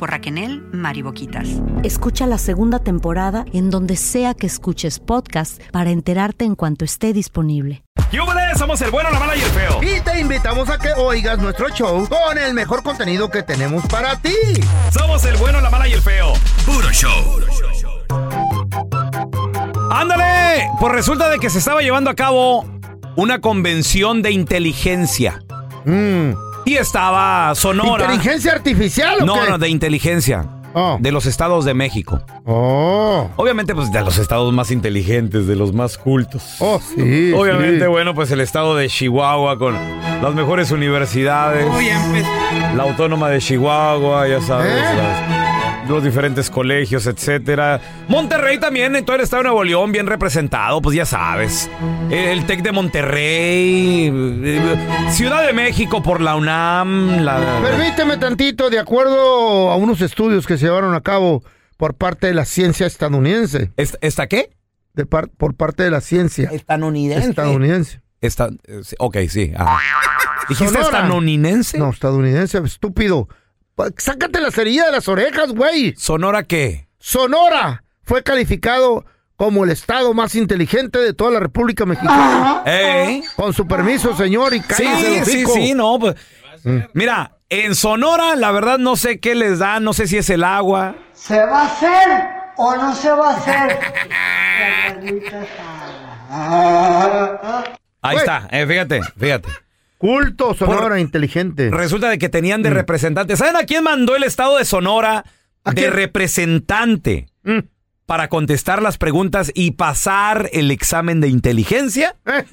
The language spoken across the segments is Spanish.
por Raquel Mariboquitas. Escucha la segunda temporada en donde sea que escuches podcast para enterarte en cuanto esté disponible. ¡Yúbales! Somos el bueno, la mala y el feo. Y te invitamos a que oigas nuestro show con el mejor contenido que tenemos para ti. Somos el bueno, la mala y el feo. Puro show. ¡Ándale! Pues resulta de que se estaba llevando a cabo una convención de inteligencia. Mm. Y estaba Sonora. ¿Inteligencia artificial o No, qué? no, de inteligencia. Oh. De los estados de México. Oh. Obviamente, pues de los estados más inteligentes, de los más cultos. Oh, sí. Obviamente, sí. bueno, pues el estado de Chihuahua con las mejores universidades. La autónoma de Chihuahua, ya sabes, ¿Eh? las- los diferentes colegios, etcétera. Monterrey también, en todo el estado de Nuevo León, bien representado, pues ya sabes. El TEC de Monterrey, eh, Ciudad de México por la UNAM, la... Permíteme tantito, de acuerdo a unos estudios que se llevaron a cabo por parte de la ciencia estadounidense. ¿Esta, esta qué? De par- por parte de la ciencia Estadounidense. estadounidense. Esta, eh, sí, ok, sí. ajá. ¿Dijiste Sonora. estadounidense? No, estadounidense, estúpido. Sácate la cerilla de las orejas, güey. ¿Sonora qué? Sonora fue calificado como el estado más inteligente de toda la República Mexicana. ¿Eh? Con su permiso, señor, y Sí, cállese sí, hocico. sí, no. Pues, Mira, en Sonora, la verdad, no sé qué les da, no sé si es el agua. ¿Se va a hacer o no se va a hacer? Ahí Güey. está, eh, fíjate, fíjate. Culto, Sonora, inteligente. Resulta de que tenían Mm. de representantes. ¿Saben a quién mandó el estado de Sonora ¿A de quién? representante Mm. para contestar las preguntas y pasar el examen de inteligencia? Eh,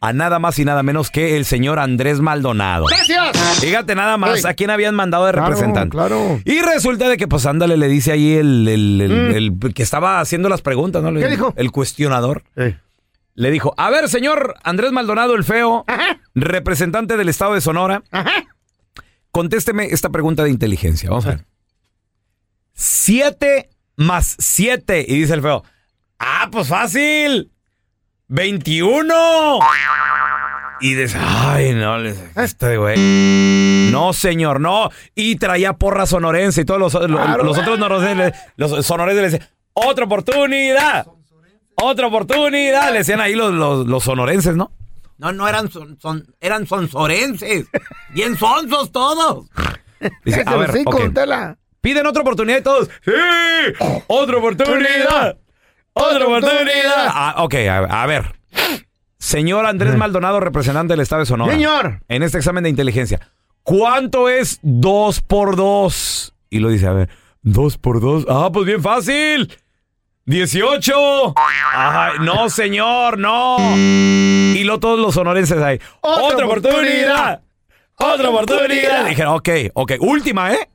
A nada más y nada menos que el señor Andrés Maldonado. ¡Gracias! Fíjate nada más Ey. a quién habían mandado de Claro, representante. claro. Y resulta de que, pues, ándale, le dice ahí el, el- el- el que estaba haciendo las preguntas, ¿no? Mm. ¿Qué dijo? El cuestionador. Eh. Le dijo, a ver, señor Andrés Maldonado el Feo, Ajá, representante del estado de Sonora, ajá. contésteme esta pregunta de inteligencia. Vamos a ver. Siete más siete. Y dice el Feo, ah, pues fácil. 21. Y dice, ay, no, le- este güey. No, señor, no. Y traía porra sonorense y todos los, los- los otros sonorenses le decían, otra oportunidad. Otra oportunidad. Le decían ahí los, los, los sonorenses, ¿no? No, no eran son, son- eran sonsorenses. Bien sonsos todos. Dice, a ver. Piden otra oportunidad y todos. ¡Sí! ¡Otra oportunidad! ¡Otra oportunidad! Ah, ok, a, a ver. Señor Andrés Maldonado, representante del Estado de Sonora. Señor. En este examen de inteligencia. ¿Cuánto es 2 por 2? Y lo dice, a ver. Dos por dos. Ah, pues bien fácil. 18. Ay, no, señor, no. Y lo todos los sonorenses ahí. Otra Otra, oportunidad. Otra oportunidad. Dijeron, ok, ok. Última, ¿eh?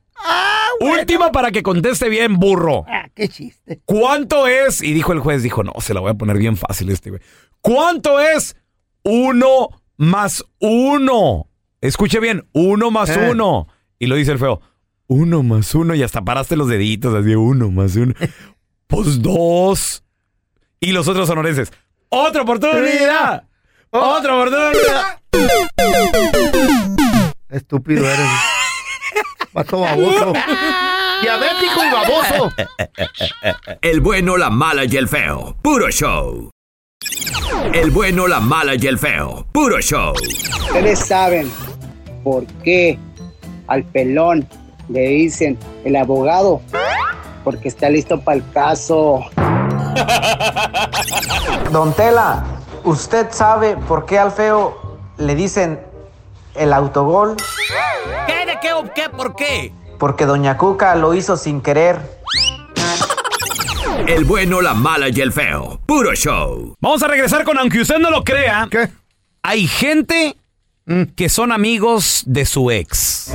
Última para que conteste bien, burro. Ah, qué chiste. ¿Cuánto es? Y dijo el juez, dijo, no, se la voy a poner bien fácil este, güey. ¿Cuánto es uno más uno? Escuche bien, uno más Eh. uno. Y lo dice el feo, uno más uno. Y hasta paraste los deditos, así, uno más uno. Pues dos. Y los otros sonorenses, otra oportunidad. Otra oportunidad. Estúpido eres. Pato baboso. Diabético y baboso. El bueno, la mala y el feo. Puro show. El bueno, la mala y el feo. Puro show. Ustedes saben por qué al pelón le dicen el abogado, porque está listo para el caso. Don Tela, ¿usted sabe por qué al feo le dicen el autogol? ¿Qué? ¿De qué o qué? ¿Por qué? Porque Doña Cuca lo hizo sin querer. El bueno, la mala y el feo. Puro show. Vamos a regresar con, aunque usted no lo crea, hay gente que son amigos de su ex.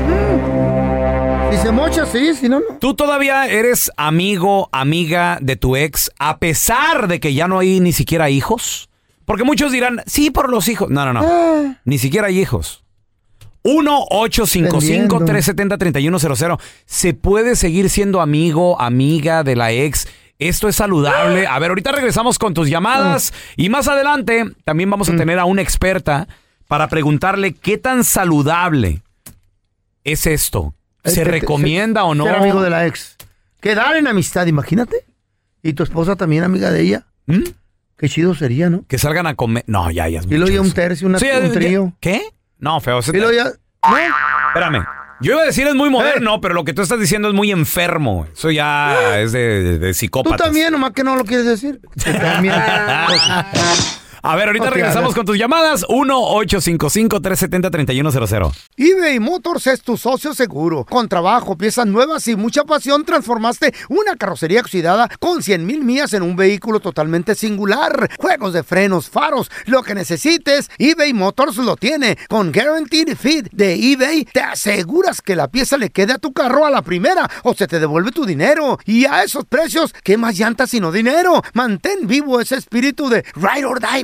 Si se mocha, sí, si no, no. ¿Tú todavía eres amigo, amiga de tu ex a pesar de que ya no hay ni siquiera hijos? Porque muchos dirán, sí, por los hijos. No, no, no. Ah. Ni siquiera hay hijos. 1-855-370-3100. ¿Se puede seguir siendo amigo, amiga de la ex? Esto es saludable. A ver, ahorita regresamos con tus llamadas y más adelante también vamos a Mm. tener a una experta para preguntarle qué tan saludable es esto. ¿Se recomienda o no? Ser amigo de la ex. Quedar en amistad, imagínate. Y tu esposa también amiga de ella. ¿Mm? Qué chido sería, ¿no? Que salgan a comer. No, ya, ya es Y mucho ya un tercio, una, Sí, un trío. ¿Qué? No, feo. Y ya... ¿no? Espérame. Yo iba a decir es muy moderno, pero lo que tú estás diciendo es muy enfermo. Eso ya es de, de, de Tú también, nomás que no lo quieres decir. Tú también. A ver, ahorita regresamos con tus llamadas. 1-855-370-3100. eBay Motors es tu socio seguro. Con trabajo, piezas nuevas y mucha pasión, transformaste una carrocería oxidada con 100 mil millas en un vehículo totalmente singular. Juegos de frenos, faros, lo que necesites, eBay Motors lo tiene. Con Guaranteed Fit de eBay, te aseguras que la pieza le quede a tu carro a la primera o se te devuelve tu dinero. Y a esos precios, ¿qué más llantas sino dinero? Mantén vivo ese espíritu de Ride or Die,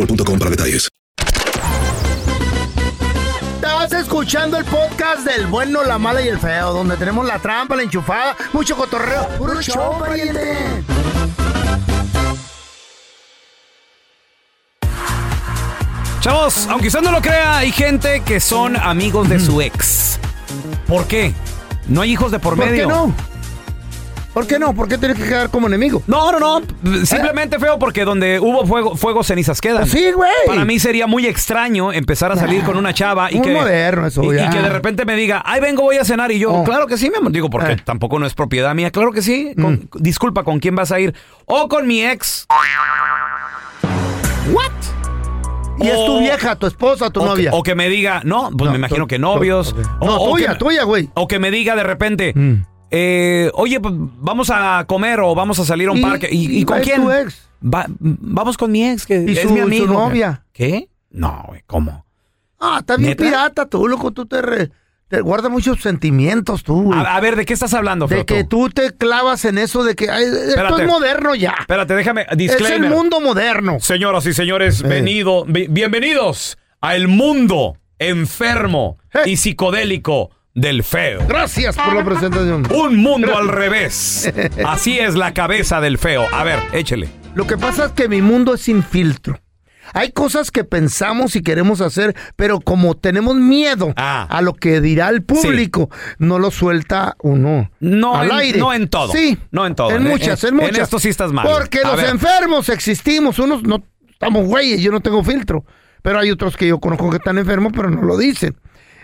boostmobile.com para detalles. Estás escuchando el podcast del bueno, la mala y el feo, donde tenemos la trampa, la enchufada, mucho cotorreo. ¡Puro show, pariente! Chavos, aunque usted no lo crea, hay gente que son amigos de su ex. ¿Por qué? No hay hijos de por ¿Por medio. qué no? ¿Por qué no? ¿Por qué tienes que quedar como enemigo? No, no, no. Simplemente feo porque donde hubo fuego, fuego cenizas quedan. Sí, güey. Para mí sería muy extraño empezar a salir con una chava y Muy que. moderno eso, y, ya. y que de repente me diga, ay, vengo, voy a cenar. Y yo, Oh. claro que sí, mi amor. Digo, porque Eh. tampoco no es propiedad mía. Claro que sí. Mm. Con- Disculpa, ¿con quién vas a ir? O con mi ex. ¿What? Y es tu vieja, tu esposa, tu o que- novia. o que me diga, no, pues me imagino que novios. O- No, o tuya, que- tuya, güey. O que me diga de repente, Mm. Eh, oye, pues, vamos a comer o vamos a salir a un parque. ¿Y, con quién? tu ex. Va- vamos con mi ex, que Y es su- mi su amigo. novia. ¿Qué? No, güey, ¿cómo? Ah, está bien ¿Neta? pirata tú, loco. Tú te, re- te guardas muchos sentimientos tú. güey. A, a ver, ¿de qué estás hablando, de que tú? tú te clavas en eso de que ay, esto es moderno ya. Espérate, déjame. Es el mundo moderno. Señoras y señores, Eh. venido, bi- bienvenidos al mundo enfermo Eh. y psicodélico del feo. Gracias por la presentación. Un mundo al revés. Así es la cabeza del feo. A ver, échele. Lo que pasa es que mi mundo es sin filtro. Hay cosas que pensamos y queremos hacer, pero como tenemos miedo Ah. a lo que dirá el público, no lo suelta uno No al en- aire. no en todo. Sí. No en todo. En En- muchas, en, en- en muchas. esto sí estás mal. Porque A los ver. enfermos existimos. Unos no estamos güeyes, yo no tengo filtro. Pero hay otros que yo conozco que están enfermos, pero no lo dicen.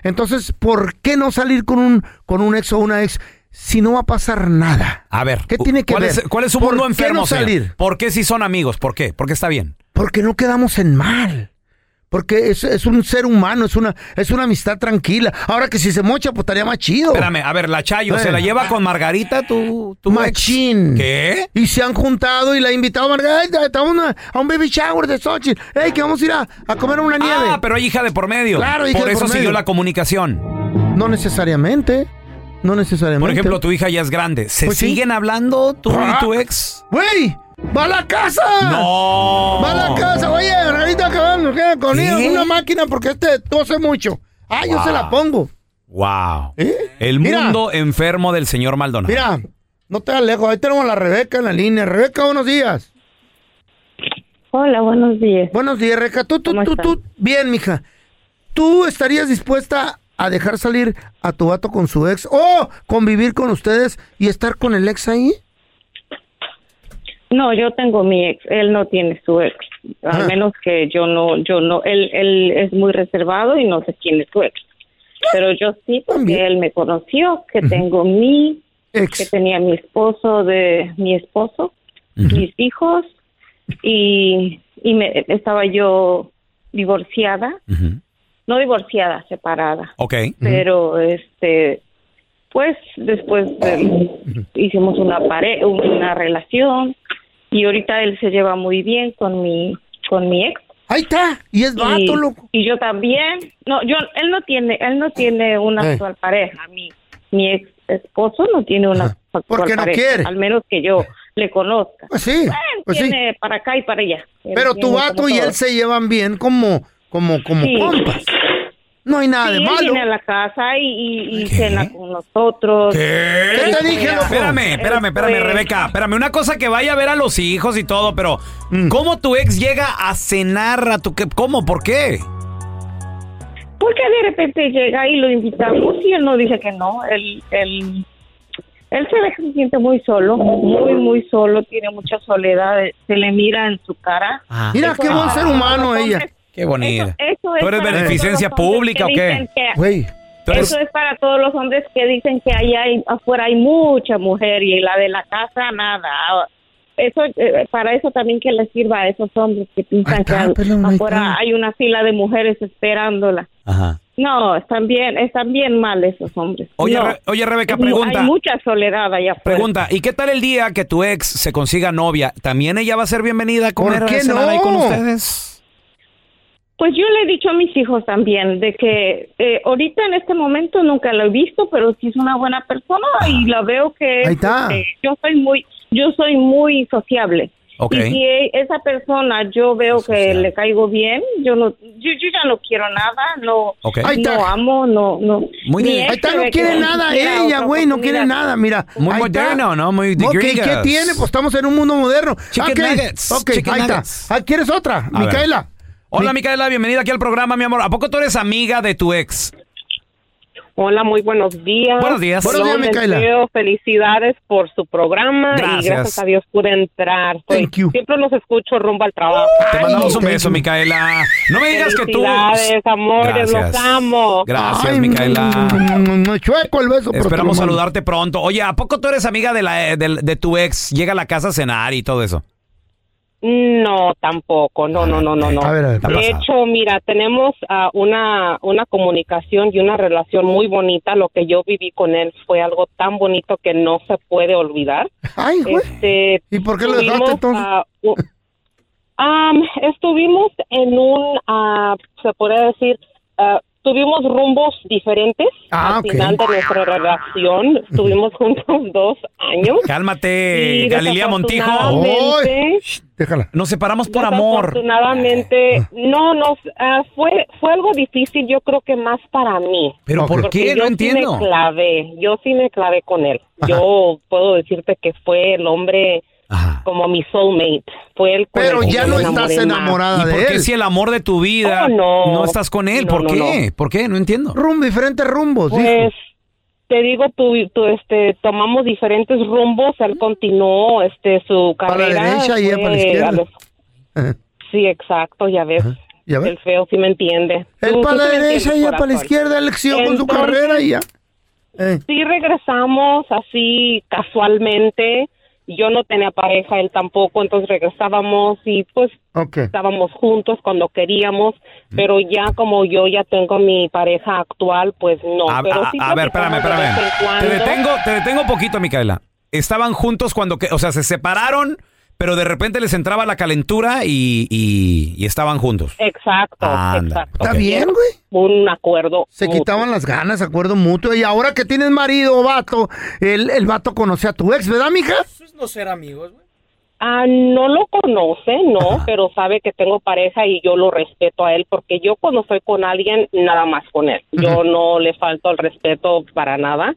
Entonces, ¿por qué no salir con un, con un ex o una ex si no va a pasar nada? A ver, ¿Qué tiene que ¿cuál ver? Es, ¿Cuál es su ¿Por mundo qué enfermo, no señor? salir? ¿Por qué si son amigos? ¿Por qué? Porque está bien. Porque no quedamos en mal. Porque es, es un ser humano, es una, es una amistad tranquila. Ahora que si se mocha, pues estaría más chido. Espérame, a ver, la Chayo, Eh. ¿se la lleva con Margarita tu, tu ex? Machín. ¿Qué? Y se han juntado y la ha invitado a Margarita estamos a, una- a un baby shower de Xochitl. Ey, que vamos a ir a, a comer una nieve. Ah, pero hay hija de por medio. Claro, hija Por de eso por siguió medio. la comunicación. No necesariamente. No necesariamente. Por ejemplo, tu hija ya es grande. ¿Se Pues sí. siguen hablando tú Ah. y tu ex? ¡Güey! ¡Va a la casa! ¡No! ¡Va a la casa! Oye, van, que con una máquina porque este tose mucho. Ah, yo se la pongo. Wow. ¿Eh? El Mira. mundo enfermo del señor Maldonado. Mira, no te hagas lejos. Ahí tenemos a la Rebeca en la línea. Rebeca, buenos días. Hola, buenos días. Buenos días, Rebeca. Tú, tú, ¿Cómo tú, tú. Bien, mija. ¿Tú estarías dispuesta a dejar salir a tu vato con su ex o convivir con ustedes y estar con el ex ahí? No, yo tengo mi ex, él no tiene su ex, al Ah. menos que yo no, yo no, él, él es muy reservado y no sé quién es su ex, pero yo sí porque él me conoció, que tengo mi, que tenía mi esposo de, mi esposo, mis hijos y, y me, estaba yo divorciada, no divorciada, separada, Ok. pero este pues después de- hicimos una pare una relación y ahorita él se lleva muy bien con mi con mi ex ahí está y es vato y, loco y yo también no yo él no tiene él no tiene una Eh. actual pareja mi mi ex esposo no tiene una actual Porque no pareja quiere. al menos que yo le conozca Pues sí, pues sí. tiene para acá y para allá Él Pero tu vato y él se llevan bien como, como, como Sí. compas. No hay nada Sí, de malo. viene a la casa y, y, y cena con nosotros. ¿Qué? ¿Qué te dije, loco? Espérame, espérame, espérame, Rebeca. Espérame, una cosa que vaya a ver a los hijos y todo, pero Mm. ¿cómo tu ex llega a cenar a tu... que- ¿Cómo? ¿Por qué? Porque de repente llega y lo invitamos y él no dice que no. Él, él, él se ve que se siente muy solo, muy, muy solo, tiene mucha soledad, se le mira en su cara. Mira, qué buen ser humano ella. Qué bonita. Eso es ¿Tú eres para beneficencia todos los hombres pública o que qué? Güey. Eso es para todos los hombres que dicen que allá hay, afuera hay mucha mujer y la de la casa nada. Eso eh, para eso también que les sirva a esos hombres que piensan que al- afuera hay una fila de mujeres esperándola. Ajá. No, están bien, están bien mal esos hombres. Oye, No. Re- oye, Rebeca, pregunta. Hay mucha soledad allá afuera. Pregunta, ¿y qué tal el día que tu ex se consiga novia? ¿También ella va a ser bienvenida a comer ¿Por qué a ahí con ustedes? Pues yo le he dicho a mis hijos también de que eh, ahorita en este momento nunca lo he visto, pero sí es una buena persona y la veo que Ahí está. este, yo soy muy yo soy muy sociable. Ok. Y si esa persona yo veo que le caigo bien, yo no yo, yo ya no quiero nada, no Ok. Ahí no amo, no no. Muy bien. Ahí está, no quiere nada ella, güey, no quiere nada, mira. Muy ahí está. moderno, ¿no? Muy de Ok, ¿qué tiene? Pues estamos en un mundo moderno. Chicken nuggets, chicken ahí nuggets. está. Ah, ¿Quieres otra? A ver. Hola, Micaela, bienvenida aquí al programa, mi amor. ¿A poco tú eres amiga de tu ex? Hola, muy buenos días. Buenos días. Buenos días, Micaela. deseo felicidades por su programa Gracias. y gracias a Dios pude entrar. Soy- Thank you. Siempre los escucho rumbo al trabajo. Te mandamos un beso, Micaela. No me digas que tú... Felicidades, amores, Gracias. los amo. Gracias, Ay, Micaela. mm, Chueco el beso. Esperamos saludarte pronto. Oye, ¿a poco tú eres amiga de, la, eh, de, de tu ex? Llega a la casa a cenar y todo eso. No, tampoco, no, no, no, no, no. A ver, a ver, ¿qué de hecho, mira, tenemos ah, una, una comunicación y una relación muy bonita. Lo que yo viví con él fue algo tan bonito que no se puede olvidar. Ay, güey. Este, ¿Y por qué lo dejaste entonces? u- am, estuvimos en un, ah, se podría decir, tuvimos rumbos diferentes Ah, al ok. final de nuestra relación. Estuvimos juntos dos años. Cálmate, Y Galilea Montijo. Déjala. Nos separamos por amor. Desafortunadamente, no, no, ah, fue, fue algo difícil, yo creo que más para mí. ¿Pero por Porque qué? yo No sí entiendo. me clavé, yo sí me clavé con él. Yo puedo decirte que fue el hombre como mi soulmate. Fue el con Pero el ya no estás más. enamorada ¿Y de por qué él. si el amor de tu vida Oh, no. no estás con él? No, ¿Por no, qué? ¿Por qué? No entiendo. Rum, diferentes rumbos, Pues te digo, tú, tú, este, tomamos diferentes rumbos. Él continuó, este, su Para la carrera. derecha y para la izquierda. los- Sí, exacto, ya ves. ¿Ya ves? El feo sí me entiende. Él Tú- para tú la derecha y para la izquierda, él siguió con su carrera y ya. Eh. Sí regresamos así casualmente. Yo no tenía pareja, él tampoco, entonces regresábamos y pues estábamos juntos cuando queríamos, pero ya como yo ya tengo mi pareja actual, pues no. A, pero a- sí a ver, espérame, espérame. Te detengo, te detengo un poquito, Micaela. Estaban juntos cuando, que, o sea, se separaron, pero de repente les entraba la calentura y, y- y estaban juntos. Exacto, Anda, exacto. Está bien, güey. Un acuerdo. Se mutuo. quitaban las ganas, acuerdo mutuo. Y ahora que tienes marido o vato, el, el vato conoce a tu ex, ¿verdad, mija? no ser amigos, güey. Ah, no lo conoce, no, pero sabe que tengo pareja y yo lo respeto a él porque yo cuando estoy con alguien, nada más con él. Yo no le falto el respeto para nada,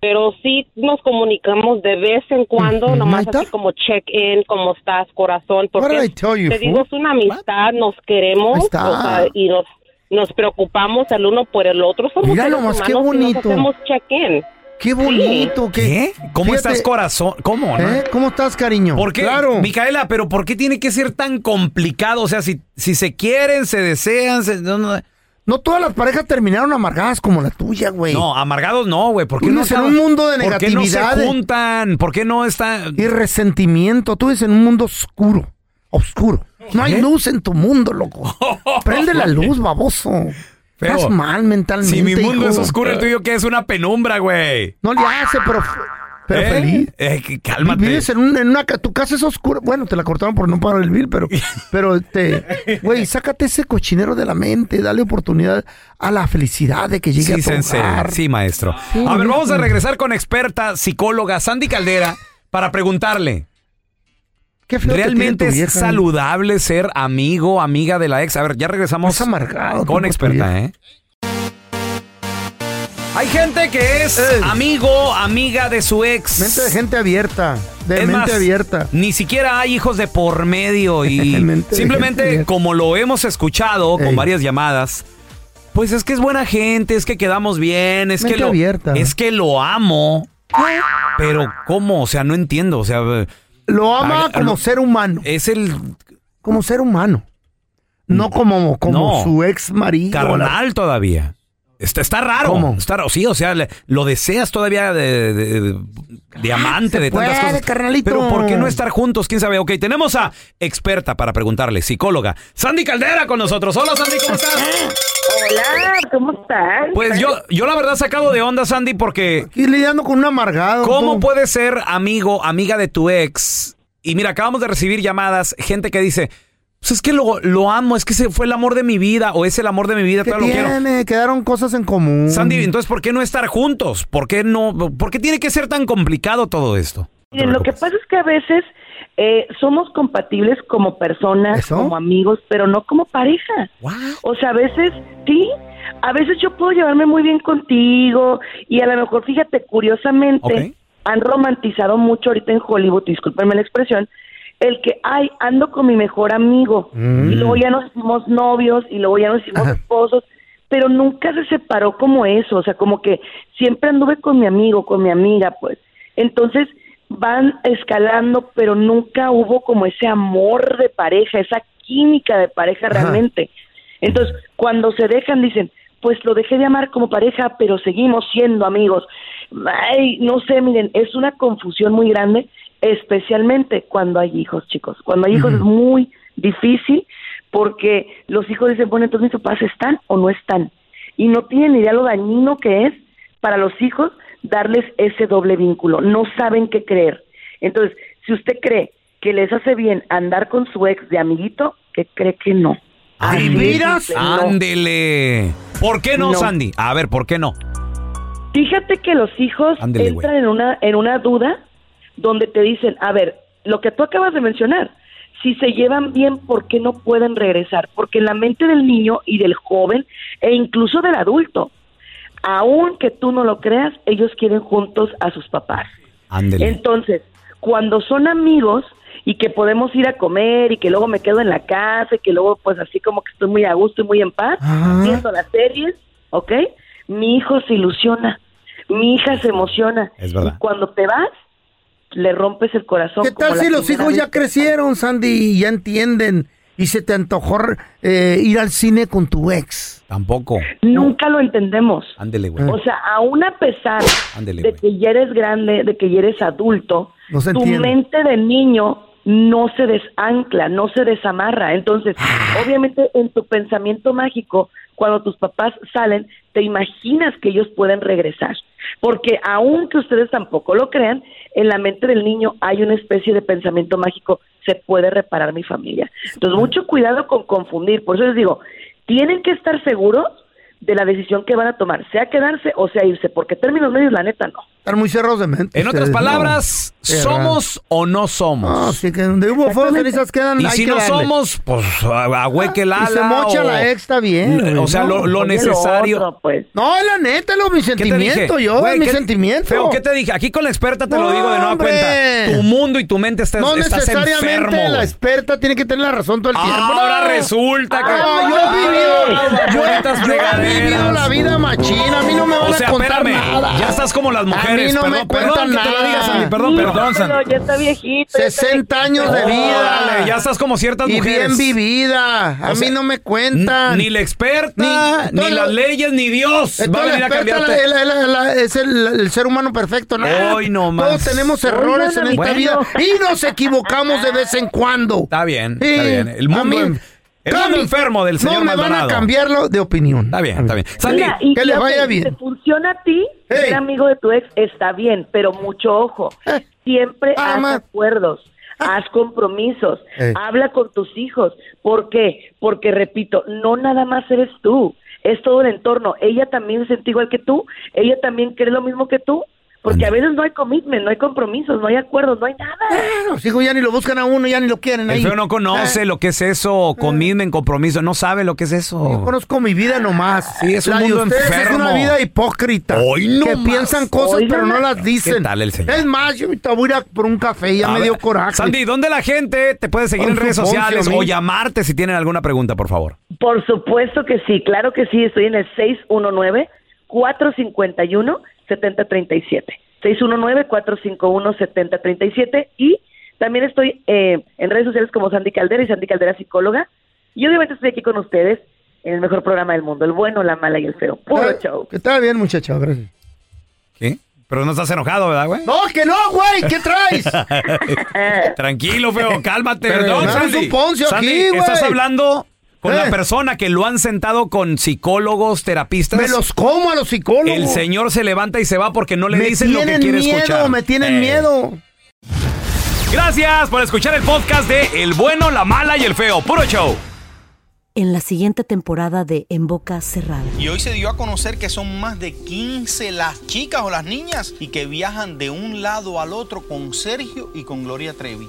pero sí nos comunicamos de vez en cuando, nomás así como check-in, cómo estás, corazón, porque you, te digo, es una amistad, nos queremos o sea, y nos, nos preocupamos el uno por el otro. Somos Mira nomás, qué humanos y nos bonito. hacemos check-in. Qué bonito. ¿Qué? ¿Cómo Fíjate- estás, corazón? ¿Cómo? no? ¿Eh? ¿Cómo estás, cariño? ¿Por qué? Claro. Micaela, pero ¿por qué tiene que ser tan complicado? O sea, si, si se quieren, se desean, se- no, no, No todas las parejas terminaron amargadas como la tuya, güey. no, amargados no, güey. ¿Por qué Tú no vives en un mundo de ¿Por qué no negatividad, se juntan? ¿Por qué no están...? Y resentimiento. Tú vives en un mundo oscuro. Oscuro. No hay ¿Eh? luz en tu mundo, loco. Prende la luz, baboso. Feo. Estás mal mentalmente. Si mi mundo hijo. es oscuro, el tuyo que es una penumbra, güey. No le hace, pero, pero ¿Eh? feliz. Eh, cálmate. Vives en, un- en una tu casa es oscura. Bueno, te la cortaron por no pagar el bill, pero, pero te, güey, sácate ese cochinero de la mente, dale oportunidad a la felicidad de que llegue Sí, a tu hogar. Sí, maestro. Sí, a ver, vamos a regresar con experta psicóloga Sandy Caldera para preguntarle. Qué feo te ¿Realmente es vieja. saludable ser amigo, amiga de la ex? A ver, ya regresamos amargado, con experta, ¿eh? Hay gente que es amigo, amiga de su ex. Mente de gente abierta, de Es mente más, abierta. Ni siquiera hay hijos de por medio y simplemente como lo hemos escuchado con varias llamadas, pues es que es buena gente, es que quedamos bien, es que lo abierta. es que lo amo. Pero ¿cómo? O sea, no entiendo, o sea, Lo ama a- como lo- ser humano. es el Como ser humano. No como, como No. su ex marido. carnal todavía. Está, está raro. ¿Cómo? Está raro. Sí, o sea, le- lo deseas todavía de, de- de- de amante, de tantas puede, cosas. carnalito. Pero ¿por qué no estar juntos? ¿Quién sabe? Ok, tenemos a experta para preguntarle, psicóloga, Sandy Caldera con nosotros. Hola, Sandy, ¿cómo estás? Hola, ¿cómo estás? Pues yo, yo la verdad sacado de onda, Sandy, porque Y lidiando con un amargado. ¿cómo tú. puedes ser amigo, amiga de tu ex? Y mira, acabamos de recibir llamadas, gente que dice, pues es que lo, lo amo, es que ese fue el amor de mi vida, o es el amor de mi vida, ¿Qué todavía lo quiero. tiene? Quedaron cosas en común. Sandy, entonces, ¿por qué no estar juntos? ¿Por qué no? ¿Por qué tiene que ser tan complicado todo esto? Miren, lo que pasa es que a veces eh, somos compatibles como personas, como amigos, pero no como pareja. O sea, a veces, sí, a veces yo puedo llevarme muy bien contigo y a lo mejor, fíjate, curiosamente, han romantizado mucho ahorita en Hollywood, discúlpenme la expresión, el que, ay, ando con mi mejor amigo Mm. y luego ya nos hicimos novios y luego ya nos hicimos esposos, pero nunca se separó como eso, o sea, como que siempre anduve con mi amigo, con mi amiga, pues. Entonces van escalando, pero nunca hubo como ese amor de pareja, esa química de pareja realmente. Entonces, cuando se dejan, dicen, pues lo dejé de amar como pareja, pero seguimos siendo amigos. Ay, no sé, miren, es una confusión muy grande, especialmente cuando hay hijos, chicos. Cuando hay hijos es muy difícil porque los hijos dicen, bueno, entonces mis papás están o no están. Y no tienen idea lo dañino que es para los hijos darles ese doble vínculo. No saben qué creer. Entonces, si usted cree que les hace bien andar con su ex de amiguito, que cree que no. ¿De veras? No. Ándele. ¿Por qué no, No. Sandy? A ver, ¿por qué no? Fíjate que los hijos Ándele, entran en una, en una duda donde te dicen, a ver, lo que tú acabas de mencionar, si se llevan bien, ¿por qué no pueden regresar? Porque en la mente del niño y del joven e incluso del adulto, aun que tú no lo creas, ellos quieren juntos a sus papás. Entonces, cuando son amigos y que podemos ir a comer y que luego me quedo en la casa y que luego pues así como que estoy muy a gusto y muy en paz viendo las series, ¿ok? Mi hijo se ilusiona, mi hija se emociona. Es verdad. Y cuando te vas, le rompes el corazón. ¿Qué tal si los hijos ya crecieron, Sandy, y ya entienden? Y se te antojó eh, ir al cine con tu ex. Tampoco. Nunca lo entendemos. Ándele, güey. O sea, aún a pesar Ándele, de que ya eres grande, de que ya eres adulto, No tu entiende. mente de niño no se desancla, no se desamarra. Entonces, obviamente en tu pensamiento mágico, cuando tus papás salen, te imaginas que ellos pueden regresar. Porque aunque ustedes tampoco lo crean, en la mente del niño hay una especie de pensamiento mágico, se puede reparar mi familia. Entonces, mucho cuidado con confundir. Por eso les digo, tienen que estar seguros de la decisión que van a tomar, sea quedarse o sea irse, porque términos medios, la neta, no. Están muy cerrados de mente. En otras ustedes, palabras, ¿no? ¿somos o no somos? No, sí, que donde hubo fuego, cenizas quedan. Y si que no darle. somos, pues agüeque el Y ala. se mocha o- la ex, está bien. güey, O sea, no. lo, lo necesario. pues. No, es la neta, lo, mi sentimiento, yo, Güey, es mi ¿qué- sentimiento. Feo, ¿qué te dije? Aquí con la experta te lo No, digo de nueva hombre. cuenta. Tu mundo y tu mente está, No estás necesariamente enfermo. la experta tiene que tener la razón todo el tiempo. Ahora No. resulta que- Ah, yo he vivido, yo, he vivido la vida machina, a mí no me van a contar nada. ya estás como las A mí mujeres. no perdón, me perdón que te lo nada. Sandy, perdón, Sí, perdón, Sandy. Pero ya está viejito. ya está 60 años de vida. Órale, ya estás como ciertas y mujeres. bien vivida. A O sea, mí no me cuentan. Ni la experta, Ni- ni, no, las no. leyes, ni Dios va a venir a cambiarte. la- la- la- la- es el, el ser humano perfecto, ¿no? Hoy no más. Todos tenemos errores Oigan, en esta bueno. vida y nos equivocamos de vez en cuando. Está bien, Sí, está bien. El a mundo, mí- en- el mundo enfermo del señor No me van a cambiarlo de opinión. Está bien, está bien. Sandy, Mira, y que le ya vaya bien. Te funciona a ti, ser amigo de tu ex está bien, pero mucho ojo. Eh. Siempre Ah, haz ma- acuerdos, haz compromisos, Eh. habla con tus hijos. ¿Por qué? Porque, repito, no nada más eres tú, es todo el entorno. Ella también se siente igual que tú, ella también cree lo mismo que tú. Porque a veces no hay commitment, no hay compromisos, no hay acuerdos, no hay nada. Los hijos ya ni lo buscan a uno, ya ni lo quieren el ahí. feo no conoce lo que es eso, conmigo en compromiso, no sabe lo que es Yo eso. conozco mi vida nomás. Sí, es un La de mundo ustedes enfermo. Es una vida hipócrita. Hoy no que más. piensan cosas Oigan, pero no las dicen. ¿Qué tal el señor? Es más, yo ahorita voy a ir a por un café, ya A me ver, dio coraje. Sandy, ¿dónde la gente te puede seguir en redes sociales o llamarte si tienen alguna pregunta, por favor? Por supuesto que sí, claro que sí, estoy en el 619-451-7037. 619-451-7037 y también estoy eh, en redes sociales como Sandy Caldera y Sandy Caldera Psicóloga y obviamente estoy aquí con ustedes en el mejor programa del mundo, el bueno, la mala y el feo. Puro Ah, show. Que está bien, muchacho, gracias. ¿Qué? Pero no estás enojado, ¿verdad, güey? No, que no, güey, ¿qué traes? Tranquilo, feo, cálmate. Pero Perdón, haces Sandy. un poncio Sandy, aquí, güey. estás hablando con Eh. la persona que lo han sentado con psicólogos, terapistas. me los como a los psicólogos. El señor se levanta y se va porque no le me dicen lo que quiere miedo, escuchar. me tienen Eh. miedo. Gracias por escuchar el podcast de El bueno, la mala y el feo. Puro show. En la siguiente temporada de En Boca Cerrada. Y hoy se dio a conocer que son más de 15 las chicas o las niñas y que viajan de un lado al otro con Sergio y con Gloria Trevi.